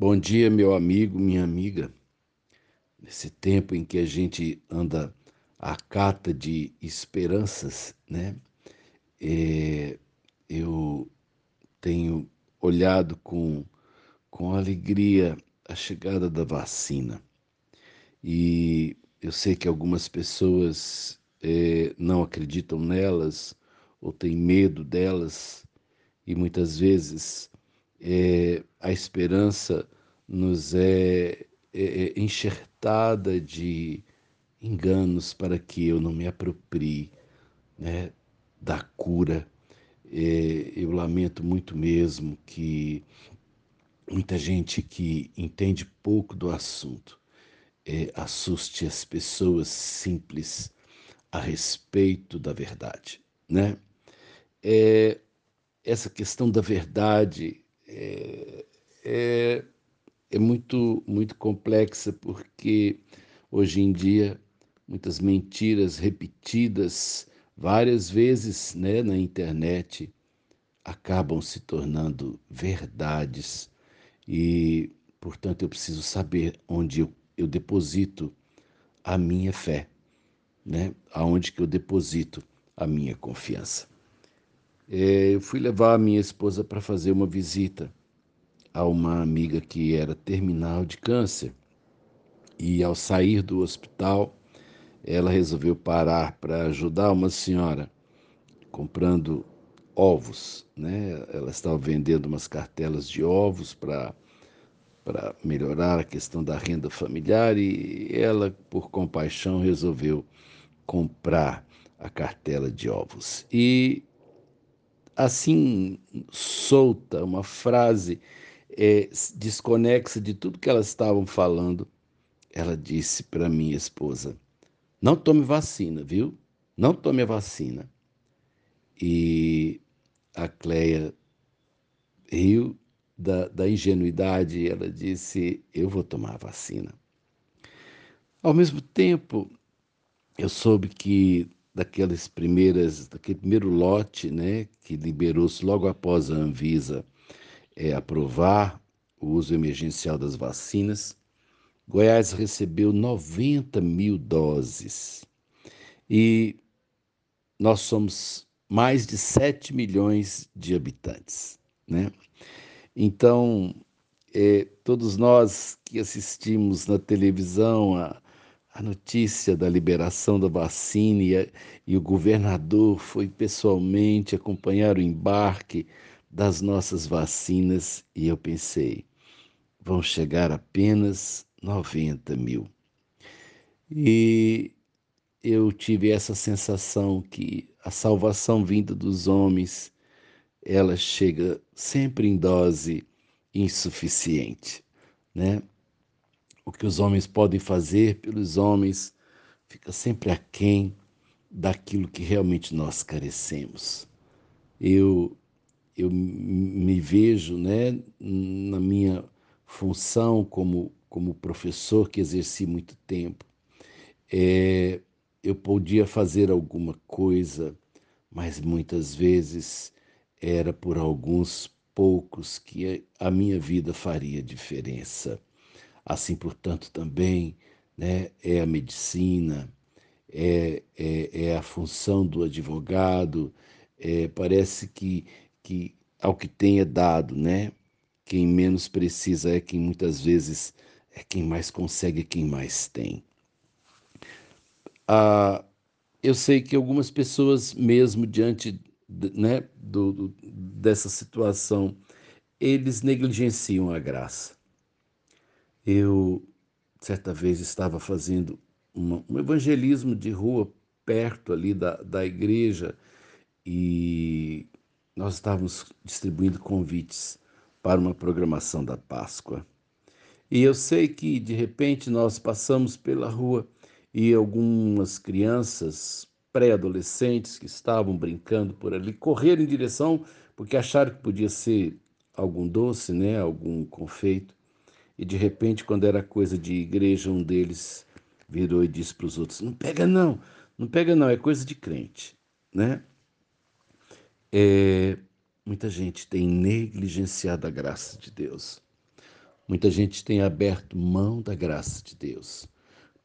Bom dia, meu amigo, minha amiga. Nesse tempo em que a gente anda à cata de esperanças, né? É, eu tenho olhado com, com alegria a chegada da vacina. E eu sei que algumas pessoas é, não acreditam nelas ou têm medo delas, e muitas vezes é, a esperança nos é, é, é, enxertada de enganos para que eu não me aproprie né, da cura. É, eu lamento muito mesmo que muita gente que entende pouco do assunto é, assuste as pessoas simples a respeito da verdade, né? É, essa questão da verdade é, é, é muito, muito complexa, porque hoje em dia muitas mentiras repetidas várias vezes né, na internet acabam se tornando verdades e, portanto, eu preciso saber onde eu, eu deposito a minha fé, né? aonde que eu deposito a minha confiança. É, eu fui levar a minha esposa para fazer uma visita a uma amiga que era terminal de câncer. E ao sair do hospital, ela resolveu parar para ajudar uma senhora comprando ovos, né? Ela estava vendendo umas cartelas de ovos para para melhorar a questão da renda familiar e ela, por compaixão, resolveu comprar a cartela de ovos. E assim solta, uma frase é, desconexa de tudo que elas estavam falando, ela disse para minha esposa: Não tome vacina, viu? Não tome a vacina. E a Cleia riu da, da ingenuidade, ela disse: Eu vou tomar a vacina. Ao mesmo tempo, eu soube que daquelas primeiras, daquele primeiro lote, né, que liberou-se logo após a Anvisa é, aprovar o uso emergencial das vacinas, Goiás recebeu 90 mil doses. E nós somos mais de 7 milhões de habitantes, né? Então, é, todos nós que assistimos na televisão a, a notícia da liberação da vacina e, a, e o governador foi pessoalmente acompanhar o embarque das nossas vacinas e eu pensei, vão chegar apenas 90 mil. E eu tive essa sensação que a salvação vinda dos homens, ela chega sempre em dose insuficiente, né? O que os homens podem fazer pelos homens fica sempre aquém daquilo que realmente nós carecemos. Eu eu me vejo né, na minha função como, como professor que exerci muito tempo. É, eu podia fazer alguma coisa, mas muitas vezes era por alguns poucos que a minha vida faria diferença. Assim, portanto, também né, é a medicina, é, é, é a função do advogado. É, parece que que ao que tem é dado, né? Quem menos precisa é quem muitas vezes é quem mais consegue, é quem mais tem. Ah, eu sei que algumas pessoas, mesmo diante né, do, do, dessa situação, eles negligenciam a graça. Eu, certa vez, estava fazendo uma, um evangelismo de rua perto ali da, da igreja e nós estávamos distribuindo convites para uma programação da Páscoa. E eu sei que de repente nós passamos pela rua e algumas crianças pré-adolescentes que estavam brincando por ali correram em direção porque acharam que podia ser algum doce, né, algum confeito. E de repente, quando era coisa de igreja, um deles virou e disse para os outros: "Não pega não, não pega não, é coisa de crente", né? É, muita gente tem negligenciado a graça de Deus. Muita gente tem aberto mão da graça de Deus,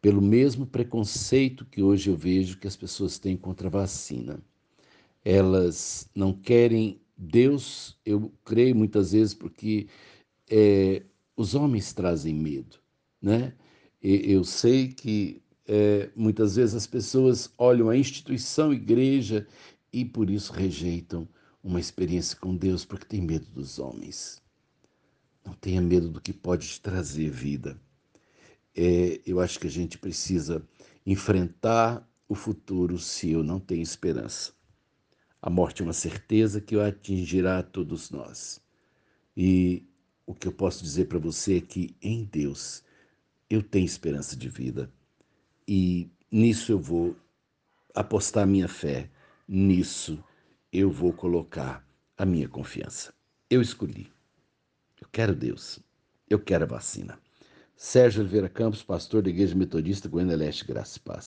pelo mesmo preconceito que hoje eu vejo que as pessoas têm contra a vacina. Elas não querem Deus, eu creio muitas vezes, porque é, os homens trazem medo, né? E, eu sei que é, muitas vezes as pessoas olham a instituição igreja e por isso rejeitam uma experiência com Deus, porque tem medo dos homens. Não tenha medo do que pode te trazer vida. É, eu acho que a gente precisa enfrentar o futuro se eu não tenho esperança. A morte é uma certeza que atingirá a todos nós. E o que eu posso dizer para você é que em Deus eu tenho esperança de vida. E nisso eu vou apostar minha fé, nisso eu vou colocar a minha confiança. Eu escolhi. Eu quero Deus. Eu quero a vacina. Sérgio Oliveira Campos, pastor da Igreja Metodista Goiânia Leste, Graça e Paz.